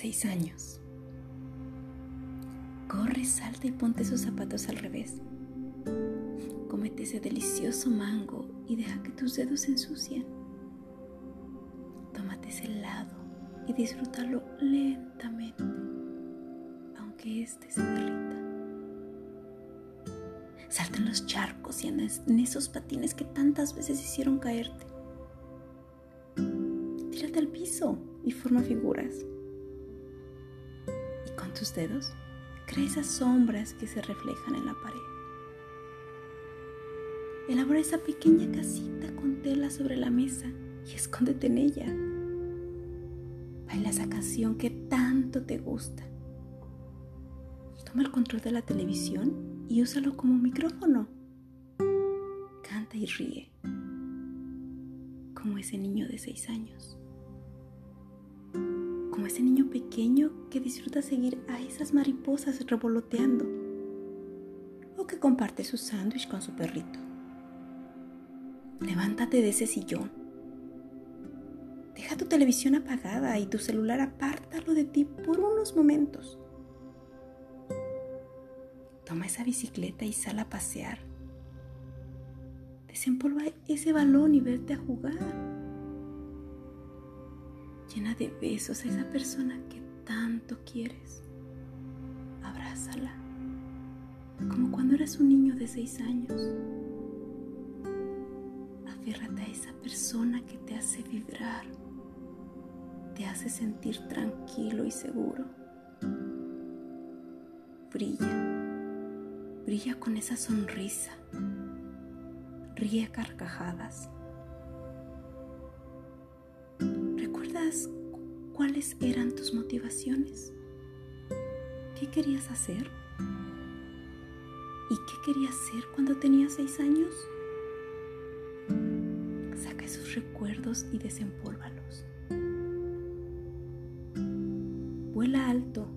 Seis años. Corre, salta y ponte esos zapatos al revés. Comete ese delicioso mango y deja que tus dedos se ensucien. Tómate ese helado y disfrútalo lentamente, aunque este se derrita. Salta en los charcos y en esos patines que tantas veces hicieron caerte. Tírate al piso y forma figuras. Tus dedos, crea esas sombras que se reflejan en la pared. Elabora esa pequeña casita con tela sobre la mesa y escóndete en ella. Baila esa canción que tanto te gusta. Toma el control de la televisión y úsalo como micrófono. Canta y ríe, como ese niño de seis años. Ese niño pequeño que disfruta seguir a esas mariposas revoloteando. O que comparte su sándwich con su perrito. Levántate de ese sillón. Deja tu televisión apagada y tu celular apártalo de ti por unos momentos. Toma esa bicicleta y sal a pasear. Desempolva ese balón y vete a jugar. Llena de besos a esa persona que tanto quieres. Abrázala, como cuando eras un niño de seis años a esa persona que te hace vibrar, te hace sentir tranquilo y seguro. Brilla, brilla con esa sonrisa, ríe carcajadas. ¿Recuerdas cuáles eran tus motivaciones? ¿Qué querías hacer? ¿Y qué querías ser cuando tenías seis años? esos recuerdos y desempólvalos. Vuela alto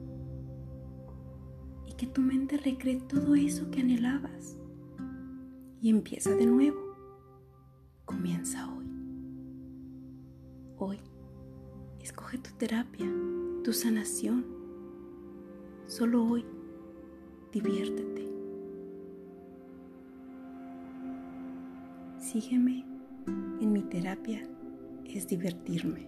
y que tu mente recree todo eso que anhelabas. Y empieza de nuevo. Comienza hoy. Hoy, escoge tu terapia, tu sanación. Solo hoy, diviértete. Sígueme en mi terapia es divertirme.